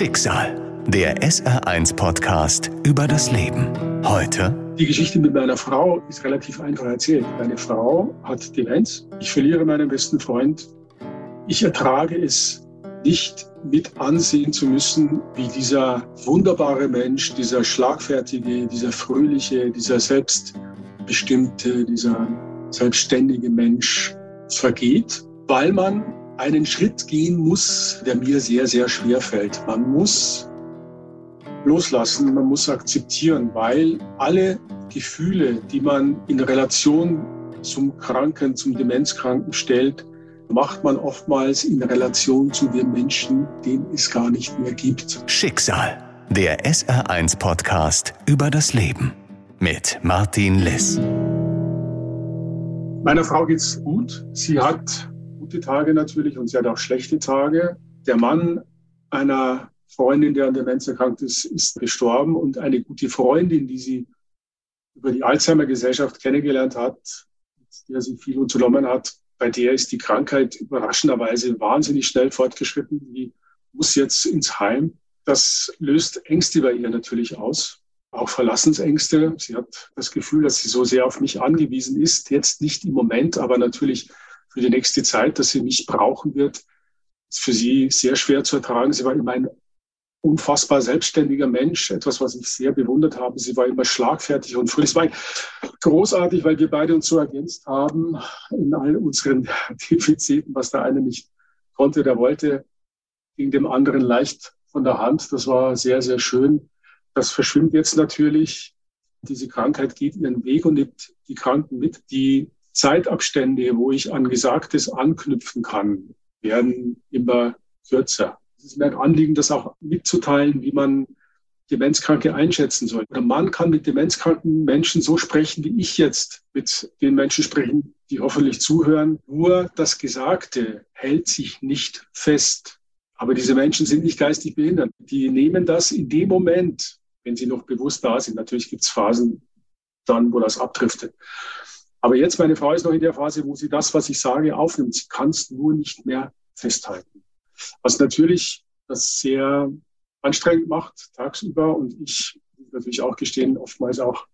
Schicksal. Der SR1-Podcast über das Leben. Heute. Die Geschichte mit meiner Frau ist relativ einfach erzählt. Meine Frau hat Demenz. Ich verliere meinen besten Freund. Ich ertrage es nicht mit ansehen zu müssen, wie dieser wunderbare Mensch, dieser schlagfertige, dieser fröhliche, dieser selbstbestimmte, dieser selbstständige Mensch vergeht, weil man einen Schritt gehen muss, der mir sehr, sehr schwer fällt. Man muss loslassen, man muss akzeptieren, weil alle Gefühle, die man in Relation zum Kranken, zum Demenzkranken stellt, macht man oftmals in Relation zu dem Menschen, den es gar nicht mehr gibt. Schicksal, der SR1-Podcast über das Leben mit Martin Liss. Meiner Frau geht's gut. Sie hat gute Tage natürlich und sie hat auch schlechte Tage. Der Mann einer Freundin, der an Demenz erkrankt ist, ist gestorben und eine gute Freundin, die sie über die Alzheimer-Gesellschaft kennengelernt hat, mit der sie viel unternommen hat, bei der ist die Krankheit überraschenderweise wahnsinnig schnell fortgeschritten. Die muss jetzt ins Heim. Das löst Ängste bei ihr natürlich aus, auch Verlassensängste. Sie hat das Gefühl, dass sie so sehr auf mich angewiesen ist. Jetzt nicht im Moment, aber natürlich für die nächste Zeit, dass sie mich brauchen wird, ist für sie sehr schwer zu ertragen. Sie war immer ein unfassbar selbstständiger Mensch, etwas, was ich sehr bewundert habe. Sie war immer schlagfertig und fröhlich. Es war großartig, weil wir beide uns so ergänzt haben in all unseren Defiziten, was der eine nicht konnte, der wollte, ging dem anderen leicht von der Hand. Das war sehr, sehr schön. Das verschwimmt jetzt natürlich. Diese Krankheit geht ihren Weg und nimmt die Kranken mit. Die Zeitabstände, wo ich an Gesagtes anknüpfen kann, werden immer kürzer. Es ist mir ein Anliegen, das auch mitzuteilen, wie man Demenzkranke einschätzen soll. Oder man kann mit demenzkranken Menschen so sprechen, wie ich jetzt mit den Menschen sprechen, die hoffentlich zuhören. Nur das Gesagte hält sich nicht fest. Aber diese Menschen sind nicht geistig behindert. Die nehmen das in dem Moment, wenn sie noch bewusst da sind. Natürlich gibt es Phasen dann, wo das abdriftet. Aber jetzt, meine Frau ist noch in der Phase, wo sie das, was ich sage, aufnimmt. Sie kann es nur nicht mehr festhalten. Was natürlich das sehr anstrengend macht tagsüber und ich natürlich auch gestehen, oftmals auch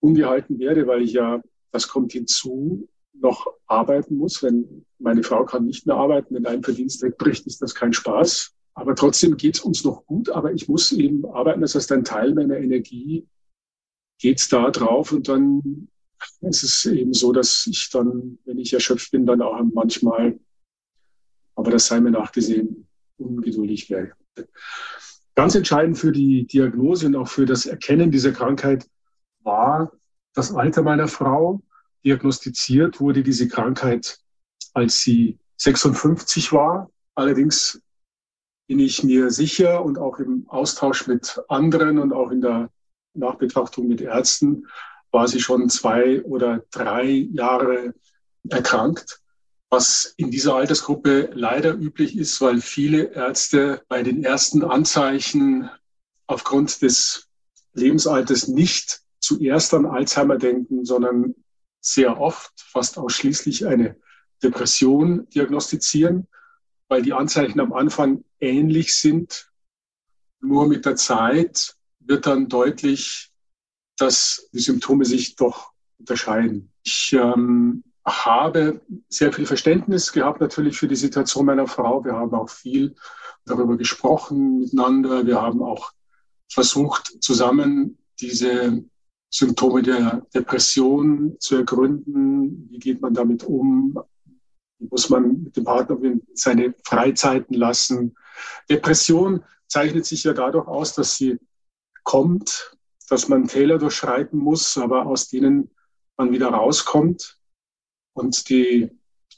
ungehalten werde, weil ich ja, das kommt hinzu, noch arbeiten muss. Wenn meine Frau kann nicht mehr arbeiten, wenn ein Verdienst wegbricht, ist das kein Spaß. Aber trotzdem geht es uns noch gut, aber ich muss eben arbeiten. Das heißt, ein Teil meiner Energie geht da drauf und dann es ist eben so, dass ich dann, wenn ich erschöpft bin, dann auch manchmal, aber das sei mir nachgesehen, ungeduldig werde. Ganz entscheidend für die Diagnose und auch für das Erkennen dieser Krankheit war das Alter meiner Frau. Diagnostiziert wurde diese Krankheit, als sie 56 war. Allerdings bin ich mir sicher und auch im Austausch mit anderen und auch in der Nachbetrachtung mit Ärzten, war sie schon zwei oder drei Jahre erkrankt, was in dieser Altersgruppe leider üblich ist, weil viele Ärzte bei den ersten Anzeichen aufgrund des Lebensalters nicht zuerst an Alzheimer denken, sondern sehr oft, fast ausschließlich eine Depression diagnostizieren, weil die Anzeichen am Anfang ähnlich sind. Nur mit der Zeit wird dann deutlich, dass die Symptome sich doch unterscheiden. Ich ähm, habe sehr viel Verständnis gehabt natürlich für die Situation meiner Frau. Wir haben auch viel darüber gesprochen miteinander. Wir haben auch versucht, zusammen diese Symptome der Depression zu ergründen. Wie geht man damit um? Muss man mit dem Partner seine Freizeiten lassen? Depression zeichnet sich ja dadurch aus, dass sie kommt, dass man Täler durchschreiten muss, aber aus denen man wieder rauskommt. Und die,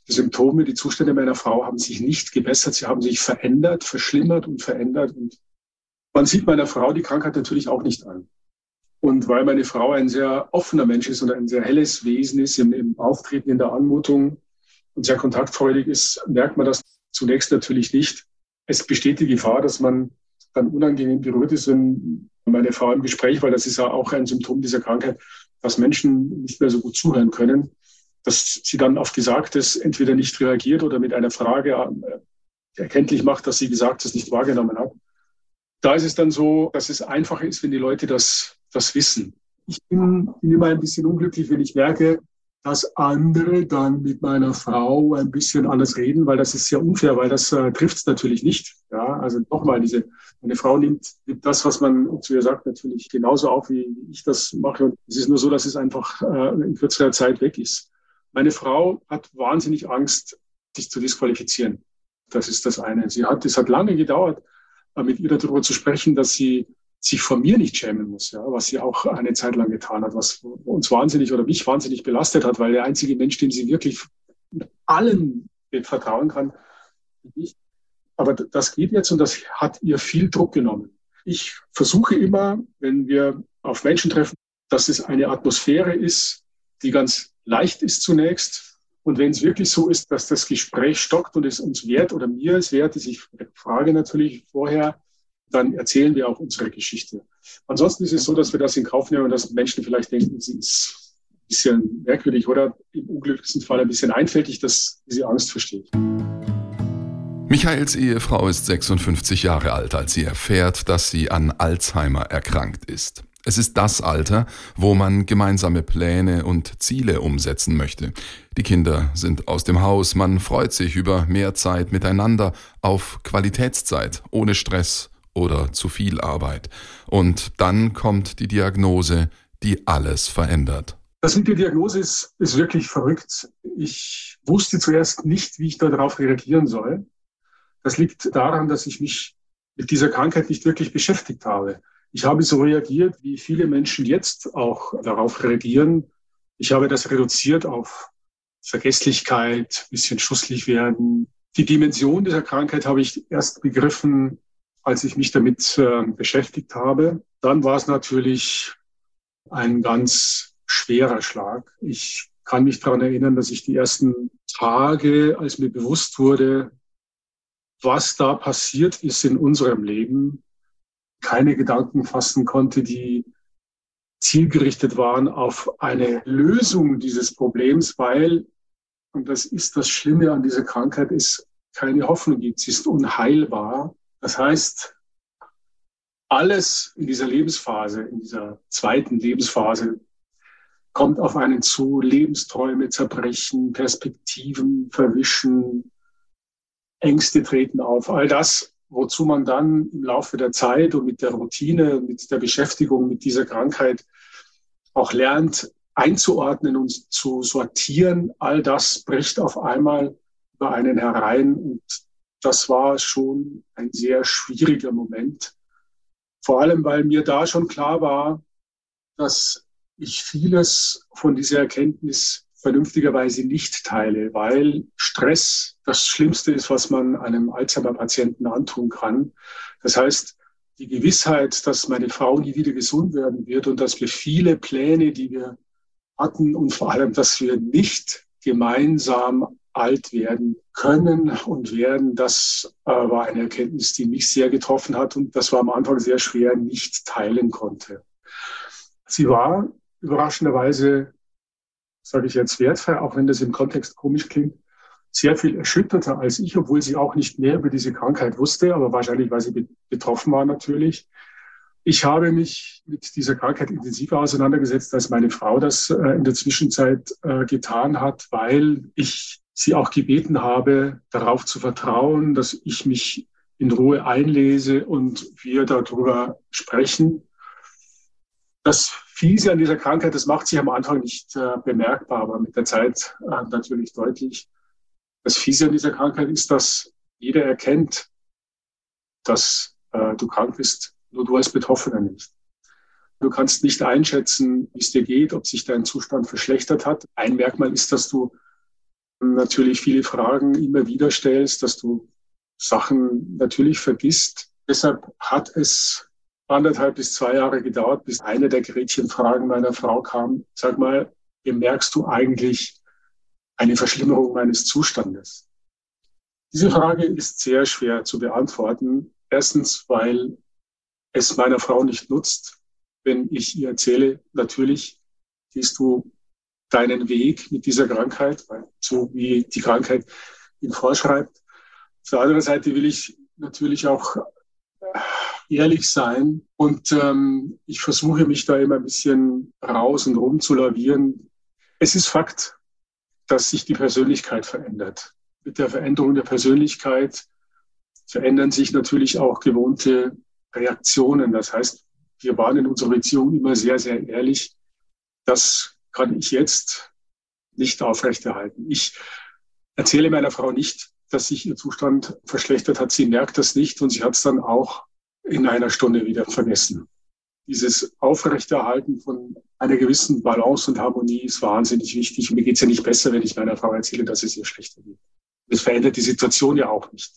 die Symptome, die Zustände meiner Frau haben sich nicht gebessert. Sie haben sich verändert, verschlimmert und verändert. Und man sieht meiner Frau die Krankheit natürlich auch nicht an. Und weil meine Frau ein sehr offener Mensch ist und ein sehr helles Wesen ist im, im Auftreten, in der Anmutung und sehr kontaktfreudig ist, merkt man das zunächst natürlich nicht. Es besteht die Gefahr, dass man dann unangenehm berührt ist, wenn meine Frau im Gespräch, weil das ist ja auch ein Symptom dieser Krankheit, dass Menschen nicht mehr so gut zuhören können, dass sie dann auf Gesagtes entweder nicht reagiert oder mit einer Frage äh, erkenntlich macht, dass sie Gesagtes nicht wahrgenommen hat. da ist es dann so, dass es einfacher ist, wenn die Leute das, das wissen. Ich bin, bin immer ein bisschen unglücklich, wenn ich merke, dass andere dann mit meiner Frau ein bisschen anders reden, weil das ist sehr unfair, weil das äh, trifft es natürlich nicht. Ja, also nochmal, diese, meine Frau nimmt, nimmt das, was man zu ihr sagt, natürlich genauso auf, wie ich das mache. Und es ist nur so, dass es einfach äh, in kürzerer Zeit weg ist. Meine Frau hat wahnsinnig Angst, sich zu disqualifizieren. Das ist das eine. Sie hat, es hat lange gedauert, äh, mit ihr darüber zu sprechen, dass sie sich vor mir nicht schämen muss, ja, was sie auch eine Zeit lang getan hat, was uns wahnsinnig oder mich wahnsinnig belastet hat, weil der einzige Mensch, dem sie wirklich allen vertrauen kann, ich. Aber das geht jetzt und das hat ihr viel Druck genommen. Ich versuche immer, wenn wir auf Menschen treffen, dass es eine Atmosphäre ist, die ganz leicht ist zunächst. Und wenn es wirklich so ist, dass das Gespräch stockt und es uns wert oder mir es wert ist, ich frage natürlich vorher, dann erzählen wir auch unsere Geschichte. Ansonsten ist es so, dass wir das in Kauf nehmen und dass Menschen vielleicht denken, sie ist ein bisschen merkwürdig oder im unglücklichsten Fall ein bisschen einfältig, dass sie Angst versteht. Michaels Ehefrau ist 56 Jahre alt, als sie erfährt, dass sie an Alzheimer erkrankt ist. Es ist das Alter, wo man gemeinsame Pläne und Ziele umsetzen möchte. Die Kinder sind aus dem Haus, man freut sich über mehr Zeit miteinander, auf Qualitätszeit, ohne Stress oder zu viel Arbeit. Und dann kommt die Diagnose, die alles verändert. Das mit der Diagnose ist, ist wirklich verrückt. Ich wusste zuerst nicht, wie ich darauf reagieren soll. Das liegt daran, dass ich mich mit dieser Krankheit nicht wirklich beschäftigt habe. Ich habe so reagiert, wie viele Menschen jetzt auch darauf reagieren. Ich habe das reduziert auf Vergesslichkeit, bisschen schusslich werden. Die Dimension dieser Krankheit habe ich erst begriffen, als ich mich damit äh, beschäftigt habe. Dann war es natürlich ein ganz schwerer Schlag. Ich kann mich daran erinnern, dass ich die ersten Tage, als mir bewusst wurde, was da passiert ist in unserem Leben, keine Gedanken fassen konnte, die zielgerichtet waren auf eine Lösung dieses Problems, weil, und das ist das Schlimme an dieser Krankheit, es keine Hoffnung gibt. Sie ist unheilbar. Das heißt, alles in dieser Lebensphase, in dieser zweiten Lebensphase, kommt auf einen zu, Lebensträume zerbrechen, Perspektiven verwischen, Ängste treten auf. All das, wozu man dann im Laufe der Zeit und mit der Routine, mit der Beschäftigung mit dieser Krankheit auch lernt, einzuordnen und zu sortieren, all das bricht auf einmal über einen herein und das war schon ein sehr schwieriger Moment. Vor allem, weil mir da schon klar war, dass ich vieles von dieser Erkenntnis vernünftigerweise nicht teile, weil Stress das Schlimmste ist, was man einem Alzheimer-Patienten antun kann. Das heißt, die Gewissheit, dass meine Frau nie wieder gesund werden wird und dass wir viele Pläne, die wir hatten und vor allem, dass wir nicht gemeinsam alt werden können und werden. Das äh, war eine Erkenntnis, die mich sehr getroffen hat und das war am Anfang sehr schwer, nicht teilen konnte. Sie war überraschenderweise, sage ich jetzt wertfrei, auch wenn das im Kontext komisch klingt, sehr viel erschütterter als ich, obwohl sie auch nicht mehr über diese Krankheit wusste, aber wahrscheinlich, weil sie betroffen war natürlich. Ich habe mich mit dieser Krankheit intensiver auseinandergesetzt, als meine Frau das äh, in der Zwischenzeit äh, getan hat, weil ich sie auch gebeten habe, darauf zu vertrauen, dass ich mich in Ruhe einlese und wir darüber sprechen. Das Fiese an dieser Krankheit, das macht sich am Anfang nicht äh, bemerkbar, aber mit der Zeit äh, natürlich deutlich. Das Fiese an dieser Krankheit ist, dass jeder erkennt, dass äh, du krank bist nur du als Betroffener nicht. Du kannst nicht einschätzen, wie es dir geht, ob sich dein Zustand verschlechtert hat. Ein Merkmal ist, dass du natürlich viele Fragen immer wieder stellst, dass du Sachen natürlich vergisst. Deshalb hat es anderthalb bis zwei Jahre gedauert, bis eine der Gretchenfragen meiner Frau kam. Sag mal, bemerkst du eigentlich eine Verschlimmerung meines Zustandes? Diese Frage ist sehr schwer zu beantworten. Erstens, weil es meiner Frau nicht nutzt, wenn ich ihr erzähle, natürlich gehst du deinen Weg mit dieser Krankheit, so wie die Krankheit ihn vorschreibt. Auf der anderen Seite will ich natürlich auch ehrlich sein. Und ähm, ich versuche mich da immer ein bisschen raus und rum zu lavieren. Es ist Fakt, dass sich die Persönlichkeit verändert. Mit der Veränderung der Persönlichkeit verändern sich natürlich auch gewohnte Reaktionen. Das heißt, wir waren in unserer Beziehung immer sehr, sehr ehrlich. Das kann ich jetzt nicht aufrechterhalten. Ich erzähle meiner Frau nicht, dass sich ihr Zustand verschlechtert hat. Sie merkt das nicht und sie hat es dann auch in einer Stunde wieder vergessen. Dieses Aufrechterhalten von einer gewissen Balance und Harmonie ist wahnsinnig wichtig. Mir geht es ja nicht besser, wenn ich meiner Frau erzähle, dass es ihr schlechter geht. Das verändert die Situation ja auch nicht.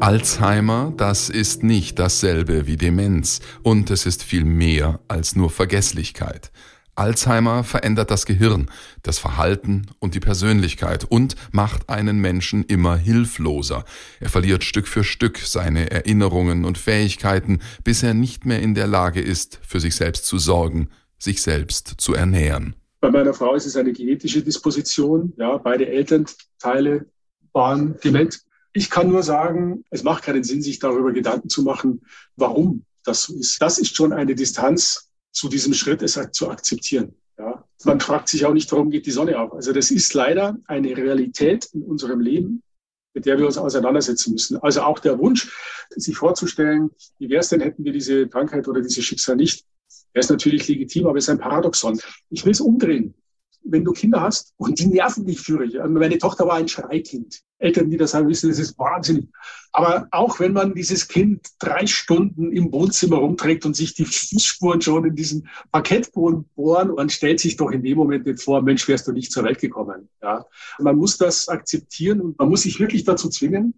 Alzheimer, das ist nicht dasselbe wie Demenz und es ist viel mehr als nur Vergesslichkeit. Alzheimer verändert das Gehirn, das Verhalten und die Persönlichkeit und macht einen Menschen immer hilfloser. Er verliert Stück für Stück seine Erinnerungen und Fähigkeiten, bis er nicht mehr in der Lage ist, für sich selbst zu sorgen, sich selbst zu ernähren. Bei meiner Frau ist es eine genetische Disposition. Ja, beide Elternteile waren dement. Ich kann nur sagen, es macht keinen Sinn, sich darüber Gedanken zu machen, warum das so ist. Das ist schon eine Distanz, zu diesem Schritt, es zu akzeptieren. Ja. Man fragt sich auch nicht, warum geht die Sonne auf. Also das ist leider eine Realität in unserem Leben, mit der wir uns auseinandersetzen müssen. Also auch der Wunsch, sich vorzustellen, wie wäre es denn, hätten wir diese Krankheit oder dieses Schicksal nicht, wäre es natürlich legitim, aber es ist ein Paradoxon. Ich will es umdrehen wenn du Kinder hast und die nerven dich führig. Also meine Tochter war ein Schreikind. Eltern, die das sagen, wissen, das ist wahnsinnig. Aber auch wenn man dieses Kind drei Stunden im Wohnzimmer rumträgt und sich die Fußspuren schon in diesen Parkettboden bohren, man stellt sich doch in dem Moment nicht vor, Mensch, wärst du nicht zur Welt gekommen. Ja. Man muss das akzeptieren und man muss sich wirklich dazu zwingen,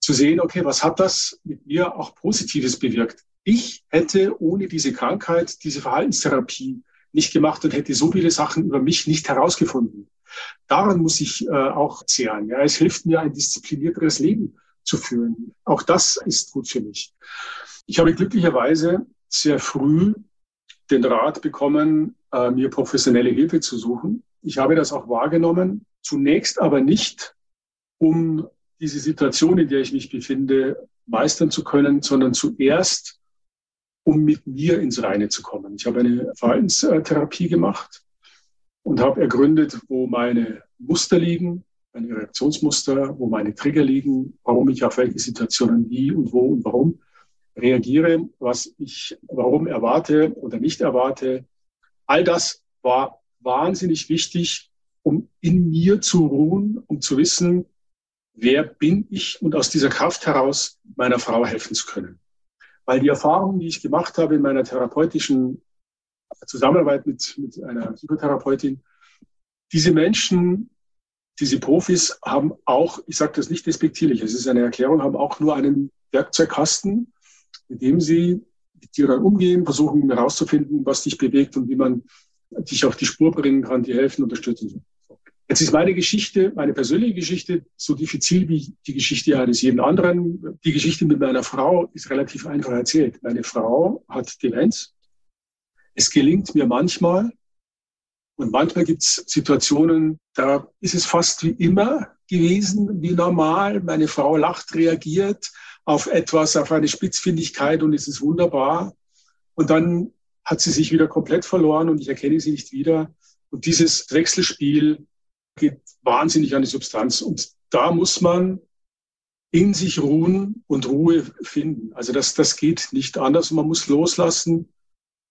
zu sehen, okay, was hat das mit mir auch Positives bewirkt? Ich hätte ohne diese Krankheit, diese Verhaltenstherapie, nicht gemacht und hätte so viele Sachen über mich nicht herausgefunden. Daran muss ich äh, auch zehren. Ja, es hilft mir, ein disziplinierteres Leben zu führen. Auch das ist gut für mich. Ich habe glücklicherweise sehr früh den Rat bekommen, äh, mir professionelle Hilfe zu suchen. Ich habe das auch wahrgenommen, zunächst aber nicht, um diese Situation, in der ich mich befinde, meistern zu können, sondern zuerst, um mit mir ins Reine zu kommen. Ich habe eine Verhaltenstherapie gemacht und habe ergründet, wo meine Muster liegen, meine Reaktionsmuster, wo meine Trigger liegen, warum ich auf welche Situationen wie und wo und warum reagiere, was ich warum erwarte oder nicht erwarte. All das war wahnsinnig wichtig, um in mir zu ruhen, um zu wissen, wer bin ich und aus dieser Kraft heraus meiner Frau helfen zu können. Weil die Erfahrungen, die ich gemacht habe in meiner therapeutischen Zusammenarbeit mit, mit einer Psychotherapeutin, diese Menschen, diese Profis haben auch, ich sage das nicht despektierlich, es ist eine Erklärung, haben auch nur einen Werkzeugkasten, mit dem sie mit dir dann umgehen, versuchen herauszufinden, was dich bewegt und wie man dich auf die Spur bringen kann, dir helfen, unterstützen. Jetzt ist meine Geschichte, meine persönliche Geschichte, so diffizil wie die Geschichte eines jeden anderen. Die Geschichte mit meiner Frau ist relativ einfach erzählt. Meine Frau hat Demenz. Es gelingt mir manchmal, und manchmal gibt es Situationen, da ist es fast wie immer gewesen, wie normal. Meine Frau lacht, reagiert auf etwas, auf eine Spitzfindigkeit und es ist wunderbar. Und dann hat sie sich wieder komplett verloren und ich erkenne sie nicht wieder. Und dieses Wechselspiel geht wahnsinnig an die Substanz. Und da muss man in sich ruhen und Ruhe finden. Also das, das geht nicht anders. Man muss loslassen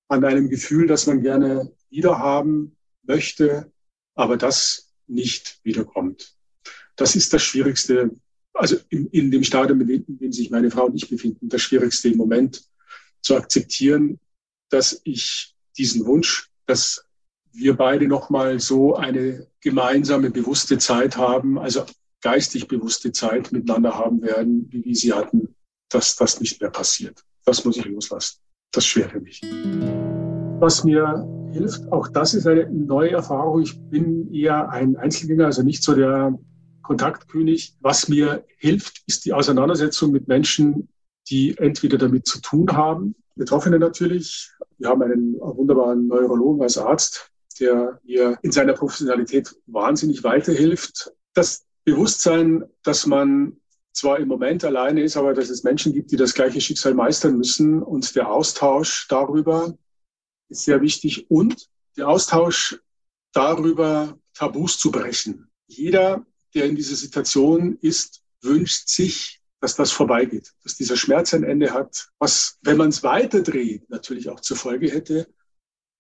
an einem Gefühl, das man gerne wiederhaben möchte, aber das nicht wiederkommt. Das ist das Schwierigste, also in, in dem Stadium, in dem sich meine Frau und ich befinden, das Schwierigste im Moment zu akzeptieren, dass ich diesen Wunsch, dass wir beide nochmal so eine gemeinsame, bewusste Zeit haben, also geistig bewusste Zeit miteinander haben werden, wie wir sie hatten, dass das nicht mehr passiert. Das muss ich loslassen. Das ist schwer für mich. Was mir hilft, auch das ist eine neue Erfahrung. Ich bin eher ein Einzelgänger, also nicht so der Kontaktkönig. Was mir hilft, ist die Auseinandersetzung mit Menschen, die entweder damit zu tun haben, Betroffene natürlich. Wir haben einen wunderbaren Neurologen als Arzt, der mir in seiner Professionalität wahnsinnig weiterhilft. Das Bewusstsein, dass man zwar im Moment alleine ist, aber dass es Menschen gibt, die das gleiche Schicksal meistern müssen. Und der Austausch darüber ist sehr wichtig und der Austausch darüber, Tabus zu brechen. Jeder, der in dieser Situation ist, wünscht sich, dass das vorbeigeht, dass dieser Schmerz ein Ende hat, was, wenn man es weiterdreht, natürlich auch zur Folge hätte,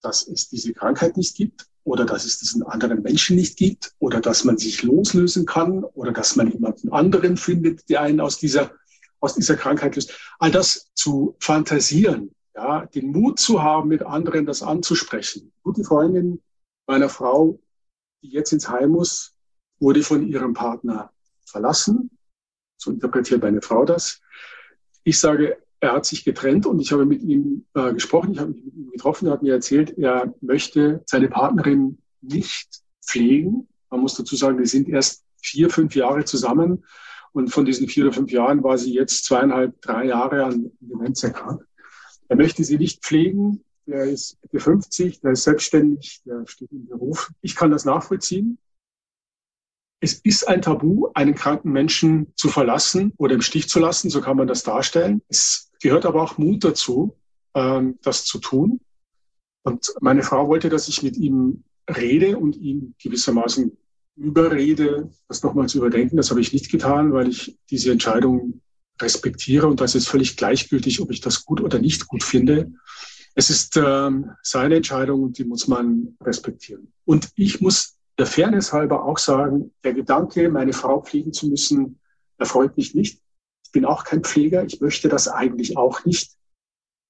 dass es diese Krankheit nicht gibt oder dass es diesen anderen Menschen nicht gibt oder dass man sich loslösen kann oder dass man jemanden anderen findet, der einen aus dieser, aus dieser Krankheit löst. All das zu fantasieren, ja, den Mut zu haben, mit anderen das anzusprechen. Gute Freundin meiner Frau, die jetzt ins Heim muss, wurde von ihrem Partner verlassen. So interpretiert meine Frau das. Ich sage, er hat sich getrennt und ich habe mit ihm äh, gesprochen, ich habe mich mit ihm getroffen, er hat mir erzählt, er möchte seine Partnerin nicht pflegen. Man muss dazu sagen, wir sind erst vier, fünf Jahre zusammen und von diesen vier oder fünf Jahren war sie jetzt zweieinhalb, drei Jahre an Demenz erkrankt. Er möchte sie nicht pflegen. Der ist 50, der ist selbstständig, der steht im Beruf. Ich kann das nachvollziehen. Es ist ein Tabu, einen kranken Menschen zu verlassen oder im Stich zu lassen, so kann man das darstellen. Es gehört aber auch Mut dazu, ähm, das zu tun. Und meine Frau wollte, dass ich mit ihm rede und ihn gewissermaßen überrede, das nochmal zu überdenken. Das habe ich nicht getan, weil ich diese Entscheidung respektiere und das ist völlig gleichgültig, ob ich das gut oder nicht gut finde. Es ist ähm, seine Entscheidung und die muss man respektieren. Und ich muss der Fairness halber auch sagen, der Gedanke, meine Frau pflegen zu müssen, erfreut mich nicht. Ich bin auch kein Pfleger. Ich möchte das eigentlich auch nicht.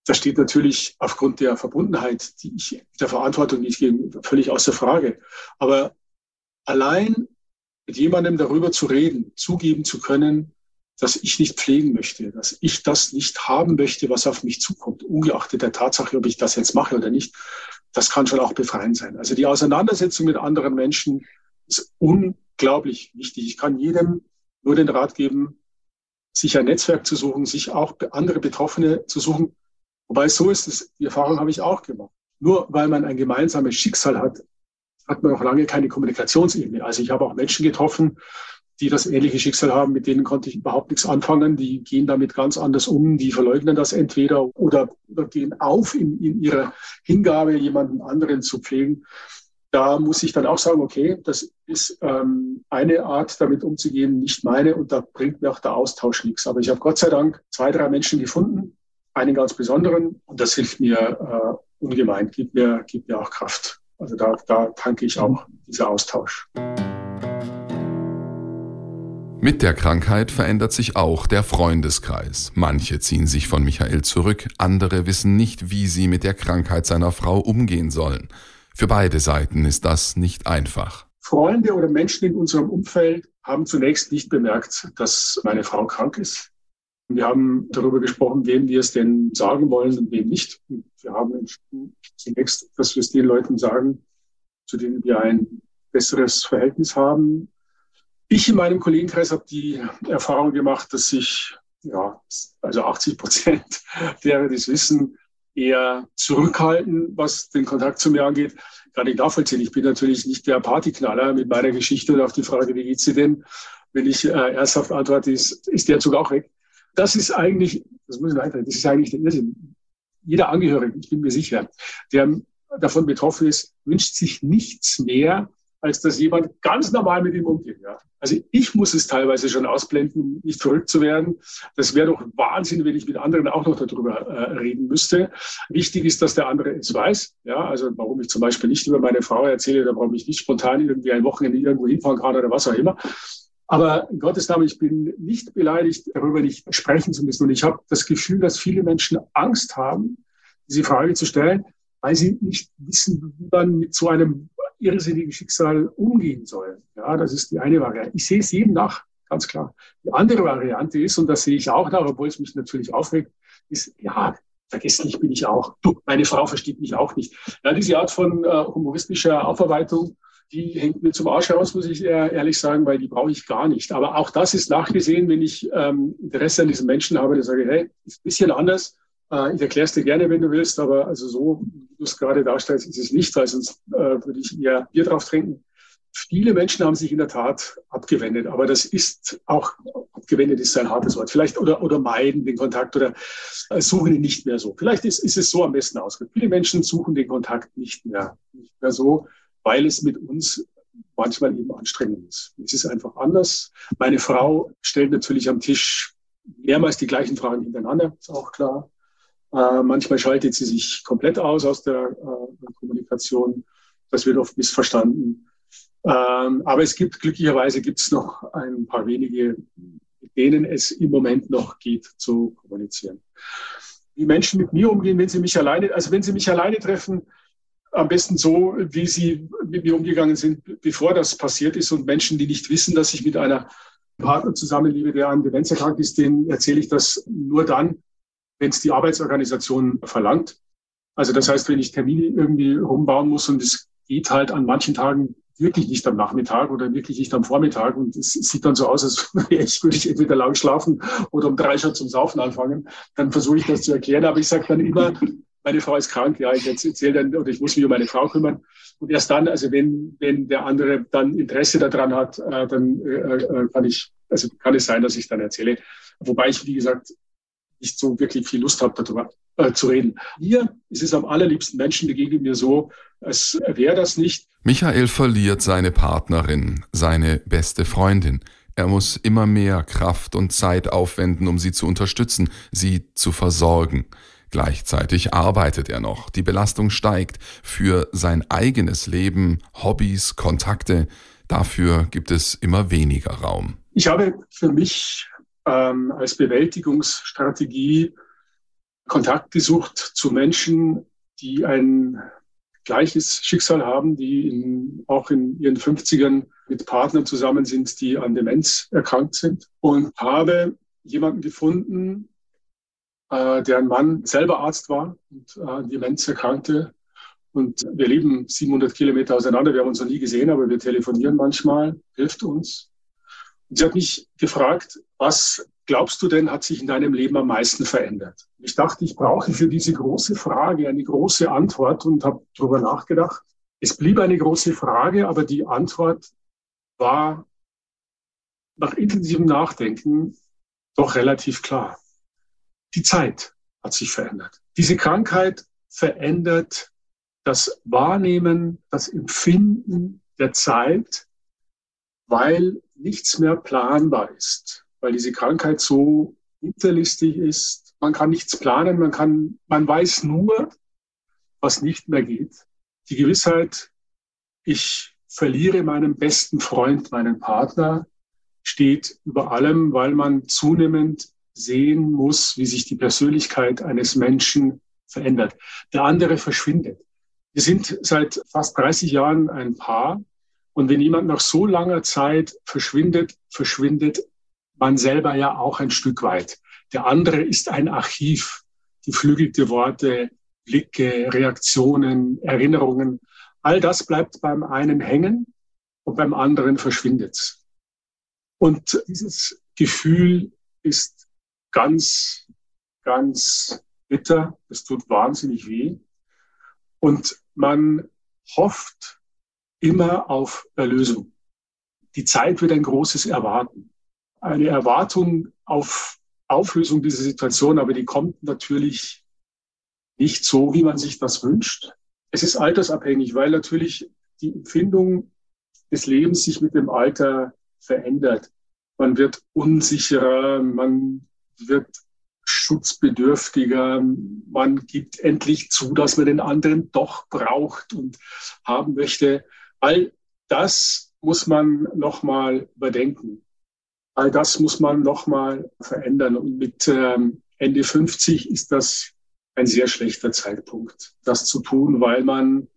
Das steht natürlich aufgrund der Verbundenheit, die ich, der Verantwortung, die ich gebe, völlig außer Frage. Aber allein mit jemandem darüber zu reden, zugeben zu können, dass ich nicht pflegen möchte, dass ich das nicht haben möchte, was auf mich zukommt, ungeachtet der Tatsache, ob ich das jetzt mache oder nicht, das kann schon auch befreiend sein. Also die Auseinandersetzung mit anderen Menschen ist unglaublich wichtig. Ich kann jedem nur den Rat geben, sich ein Netzwerk zu suchen, sich auch andere Betroffene zu suchen. Wobei so ist es, die Erfahrung habe ich auch gemacht. Nur weil man ein gemeinsames Schicksal hat, hat man noch lange keine Kommunikationsebene. Also ich habe auch Menschen getroffen, die das ähnliche Schicksal haben, mit denen konnte ich überhaupt nichts anfangen. Die gehen damit ganz anders um, die verleugnen das entweder oder, oder gehen auf in, in ihrer Hingabe, jemanden anderen zu pflegen. Da muss ich dann auch sagen, okay, das ist ähm, eine Art, damit umzugehen, nicht meine und da bringt mir auch der Austausch nichts. Aber ich habe Gott sei Dank zwei, drei Menschen gefunden, einen ganz besonderen und das hilft mir äh, ungemein, gibt mir, gibt mir auch Kraft. Also da, da tanke ich auch dieser Austausch. Mit der Krankheit verändert sich auch der Freundeskreis. Manche ziehen sich von Michael zurück, andere wissen nicht, wie sie mit der Krankheit seiner Frau umgehen sollen. Für beide Seiten ist das nicht einfach. Freunde oder Menschen in unserem Umfeld haben zunächst nicht bemerkt, dass meine Frau krank ist. Wir haben darüber gesprochen, wem wir es denn sagen wollen und wem nicht. Und wir haben zunächst, dass wir es den Leuten sagen, zu denen wir ein besseres Verhältnis haben, ich in meinem Kollegenkreis habe die Erfahrung gemacht, dass sich ja, also 80 Prozent derer, die es wissen, eher zurückhalten, was den Kontakt zu mir angeht. Kann ich nachvollziehen. Ich bin natürlich nicht der Partyknaller mit meiner Geschichte und auf die Frage, wie geht's dir denn? Wenn ich äh, ernsthaft antworte, ist, ist der Zug auch weg. Das ist eigentlich, das muss ich einfach, das ist eigentlich der Irrsinn. Jeder Angehörige, ich bin mir sicher, der davon betroffen ist, wünscht sich nichts mehr, als dass jemand ganz normal mit ihm umgeht. Ja. Also ich muss es teilweise schon ausblenden, um nicht verrückt zu werden. Das wäre doch Wahnsinn, wenn ich mit anderen auch noch darüber äh, reden müsste. Wichtig ist, dass der andere es weiß. Ja, also warum ich zum Beispiel nicht über meine Frau erzähle, da warum ich nicht spontan irgendwie ein Wochenende irgendwo hinfahren kann oder was auch immer. Aber in Gottes Namen, ich bin nicht beleidigt, darüber nicht sprechen zu müssen. Und ich habe das Gefühl, dass viele Menschen Angst haben, diese Frage zu stellen, weil sie nicht wissen, wie man mit so einem irrsinnigen Schicksal umgehen soll. Ja, das ist die eine Variante. Ich sehe es jedem nach, ganz klar. Die andere Variante ist, und das sehe ich auch nach, obwohl es mich natürlich aufregt, ist, ja, vergesslich bin ich auch. Du, meine Frau versteht mich auch nicht. Ja, diese Art von äh, humoristischer Aufarbeitung, die hängt mir zum Arsch raus, muss ich ehrlich sagen, weil die brauche ich gar nicht. Aber auch das ist nachgesehen, wenn ich ähm, Interesse an diesen Menschen habe, dann sage hey, ist ein bisschen anders. Äh, ich erkläre es dir gerne, wenn du willst, aber also so, wie du es gerade darstellst, ist es nicht, weil sonst äh, würde ich eher Bier drauf trinken. viele Menschen haben sich in der Tat abgewendet, aber das ist auch, abgewendet ist ein hartes Wort, vielleicht oder, oder meiden den Kontakt oder suchen ihn nicht mehr so. Vielleicht ist, ist es so am besten ausgedrückt. Viele Menschen suchen den Kontakt nicht mehr, nicht mehr so, weil es mit uns manchmal eben anstrengend ist. Es ist einfach anders. Meine Frau stellt natürlich am Tisch mehrmals die gleichen Fragen hintereinander, ist auch klar. Äh, manchmal schaltet sie sich komplett aus aus der äh, Kommunikation. Das wird oft missverstanden. Ähm, aber es gibt glücklicherweise gibt es noch ein paar wenige, mit denen es im Moment noch geht zu kommunizieren. Wie Menschen mit mir umgehen, wenn sie mich alleine, also wenn sie mich alleine treffen, am besten so, wie sie mit mir umgegangen sind, bevor das passiert ist. Und Menschen, die nicht wissen, dass ich mit einer Partner zusammenlebe, der an Demenz erkrankt ist, denen erzähle ich das nur dann, wenn es die Arbeitsorganisation verlangt. Also das heißt, wenn ich Termine irgendwie rumbauen muss und es geht halt an manchen Tagen wirklich nicht am Nachmittag oder wirklich nicht am Vormittag und es sieht dann so aus, als würde ich entweder lang schlafen oder um drei schon zum Saufen anfangen, dann versuche ich das zu erklären. Aber ich sage dann immer, meine Frau ist krank, ja, ich erzähle dann, oder ich muss mich um meine Frau kümmern. Und erst dann, also wenn, wenn der andere dann Interesse daran hat, äh, dann äh, äh, kann ich, also kann es sein, dass ich dann erzähle. Wobei ich, wie gesagt, nicht so wirklich viel Lust habe, darüber äh, zu reden. Hier ist es am allerliebsten, Menschen begegnen mir so, als wäre das nicht. Michael verliert seine Partnerin, seine beste Freundin. Er muss immer mehr Kraft und Zeit aufwenden, um sie zu unterstützen, sie zu versorgen. Gleichzeitig arbeitet er noch, die Belastung steigt für sein eigenes Leben, Hobbys, Kontakte. Dafür gibt es immer weniger Raum. Ich habe für mich ähm, als Bewältigungsstrategie Kontakt gesucht zu Menschen, die ein gleiches Schicksal haben, die in, auch in ihren 50ern mit Partnern zusammen sind, die an Demenz erkrankt sind und habe jemanden gefunden, äh, deren Mann selber Arzt war und äh, an Demenz erkrankte. Und wir leben 700 Kilometer auseinander. Wir haben uns noch nie gesehen, aber wir telefonieren manchmal, hilft uns. Sie hat mich gefragt, was glaubst du denn, hat sich in deinem Leben am meisten verändert? Ich dachte, ich brauche für diese große Frage eine große Antwort und habe darüber nachgedacht. Es blieb eine große Frage, aber die Antwort war nach intensivem Nachdenken doch relativ klar die Zeit hat sich verändert. Diese Krankheit verändert das Wahrnehmen, das Empfinden der Zeit, weil nichts mehr planbar ist, weil diese Krankheit so hinterlistig ist. Man kann nichts planen, man kann, man weiß nur, was nicht mehr geht. Die Gewissheit, ich verliere meinen besten Freund, meinen Partner, steht über allem, weil man zunehmend sehen muss, wie sich die Persönlichkeit eines Menschen verändert. Der andere verschwindet. Wir sind seit fast 30 Jahren ein Paar. Und wenn jemand nach so langer Zeit verschwindet, verschwindet man selber ja auch ein Stück weit. Der andere ist ein Archiv. Geflügelte Worte, Blicke, Reaktionen, Erinnerungen. All das bleibt beim einen hängen und beim anderen verschwindet. Und dieses Gefühl ist ganz, ganz bitter. Es tut wahnsinnig weh. Und man hofft immer auf Erlösung. Die Zeit wird ein großes Erwarten. Eine Erwartung auf Auflösung dieser Situation, aber die kommt natürlich nicht so, wie man sich das wünscht. Es ist altersabhängig, weil natürlich die Empfindung des Lebens sich mit dem Alter verändert. Man wird unsicherer, man wird schutzbedürftiger. Man gibt endlich zu, dass man den anderen doch braucht und haben möchte. All das muss man nochmal überdenken. All das muss man nochmal verändern. Und mit ähm, Ende 50 ist das ein sehr schlechter Zeitpunkt, das zu tun, weil man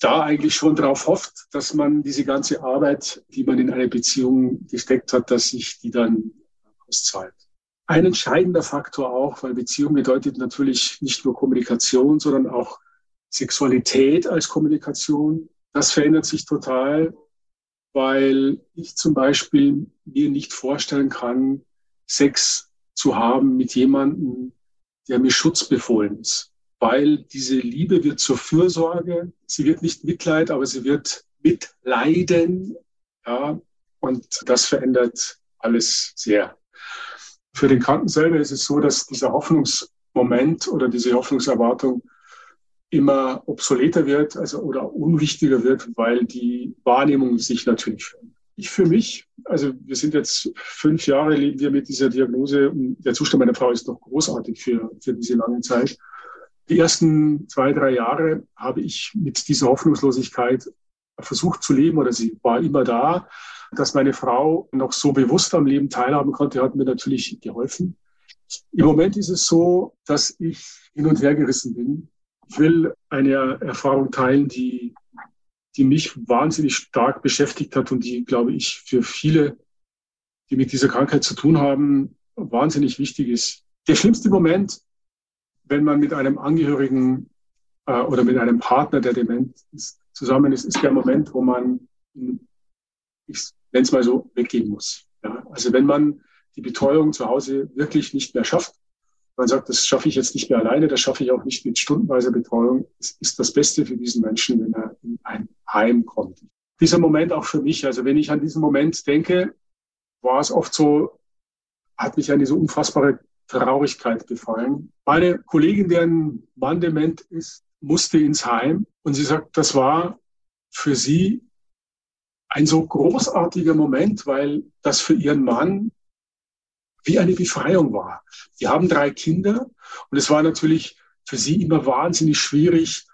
da eigentlich schon darauf hofft, dass man diese ganze Arbeit, die man in eine Beziehung gesteckt hat, dass sich die dann auszahlt ein entscheidender Faktor auch, weil Beziehung bedeutet natürlich nicht nur Kommunikation, sondern auch Sexualität als Kommunikation. Das verändert sich total, weil ich zum Beispiel mir nicht vorstellen kann, Sex zu haben mit jemandem, der mir schutzbefohlen ist. Weil diese Liebe wird zur Fürsorge, sie wird nicht Mitleid, aber sie wird mitleiden. Ja, und das verändert alles sehr. Für den Kranken selber ist es so, dass dieser Hoffnungsmoment oder diese Hoffnungserwartung immer obsoleter wird also, oder unwichtiger wird, weil die Wahrnehmung sich natürlich verändert. Ich für mich, also wir sind jetzt fünf Jahre leben wir mit dieser Diagnose und der Zustand meiner Frau ist noch großartig für, für diese lange Zeit. Die ersten zwei, drei Jahre habe ich mit dieser Hoffnungslosigkeit versucht zu leben oder sie war immer da. Dass meine Frau noch so bewusst am Leben teilhaben konnte, hat mir natürlich geholfen. Im Moment ist es so, dass ich hin und her gerissen bin. Ich will eine Erfahrung teilen, die, die mich wahnsinnig stark beschäftigt hat und die, glaube ich, für viele, die mit dieser Krankheit zu tun haben, wahnsinnig wichtig ist. Der schlimmste Moment, wenn man mit einem Angehörigen äh, oder mit einem Partner, der dement ist, zusammen ist, ist der Moment, wo man, ich nenne es mal so, weggehen muss. Ja, also wenn man die Betreuung zu Hause wirklich nicht mehr schafft, man sagt, das schaffe ich jetzt nicht mehr alleine, das schaffe ich auch nicht mit stundenweiser Betreuung. Es ist das Beste für diesen Menschen, wenn er in ein Heim kommt. Dieser Moment auch für mich, also wenn ich an diesen Moment denke, war es oft so, hat mich eine so unfassbare Traurigkeit befallen. Meine Kollegin, deren Mann dement ist, musste ins Heim und sie sagt, das war für sie ein so großartiger Moment, weil das für ihren Mann wie eine Befreiung war. Die haben drei Kinder und es war natürlich für sie immer wahnsinnig schwierig,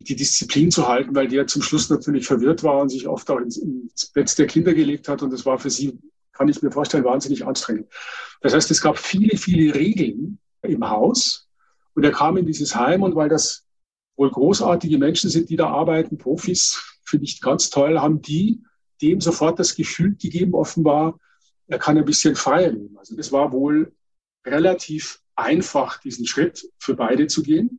die Disziplin zu halten, weil der zum Schluss natürlich verwirrt war und sich oft auch ins, ins Bett der Kinder gelegt hat und das war für sie, kann ich mir vorstellen, wahnsinnig anstrengend. Das heißt, es gab viele, viele Regeln im Haus und er kam in dieses Heim und weil das wohl großartige Menschen sind, die da arbeiten, Profis, finde ich ganz toll, haben die dem sofort das Gefühl gegeben, offenbar, er kann ein bisschen freier leben. Also es war wohl relativ einfach, diesen Schritt für beide zu gehen.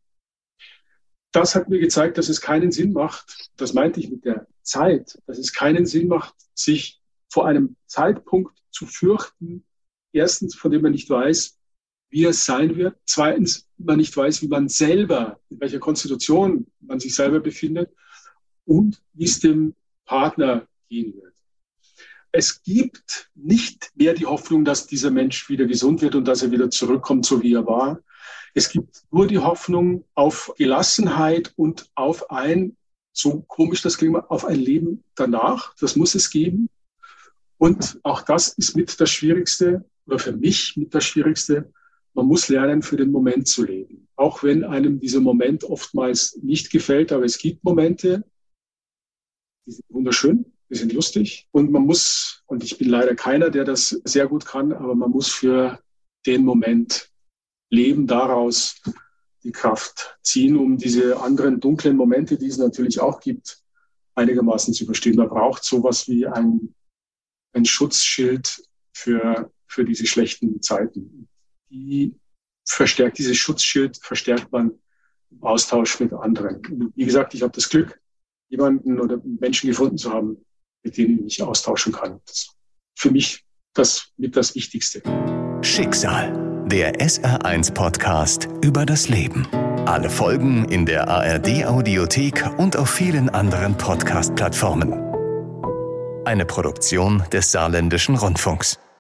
Das hat mir gezeigt, dass es keinen Sinn macht, das meinte ich mit der Zeit, dass es keinen Sinn macht, sich vor einem Zeitpunkt zu fürchten, erstens, von dem man nicht weiß, wie es sein wird. Zweitens, man nicht weiß, wie man selber, in welcher Konstitution man sich selber befindet und wie es dem Partner gehen wird. Es gibt nicht mehr die Hoffnung, dass dieser Mensch wieder gesund wird und dass er wieder zurückkommt, so wie er war. Es gibt nur die Hoffnung auf Gelassenheit und auf ein, so komisch das klingt, auf ein Leben danach. Das muss es geben. Und auch das ist mit das Schwierigste oder für mich mit das Schwierigste, man muss lernen, für den Moment zu leben. Auch wenn einem dieser Moment oftmals nicht gefällt, aber es gibt Momente, die sind wunderschön, sind lustig und man muss, und ich bin leider keiner, der das sehr gut kann, aber man muss für den Moment leben, daraus die Kraft ziehen, um diese anderen dunklen Momente, die es natürlich auch gibt, einigermaßen zu überstehen. Man braucht sowas wie ein, ein Schutzschild für, für diese schlechten Zeiten die verstärkt, dieses Schutzschild verstärkt man im Austausch mit anderen. wie gesagt, ich habe das Glück, jemanden oder Menschen gefunden zu haben, mit denen ich austauschen kann. Das ist für mich das mit das Wichtigste. Schicksal, der SR1 Podcast über das Leben. Alle Folgen in der ARD Audiothek und auf vielen anderen Podcast-Plattformen. Eine Produktion des Saarländischen Rundfunks.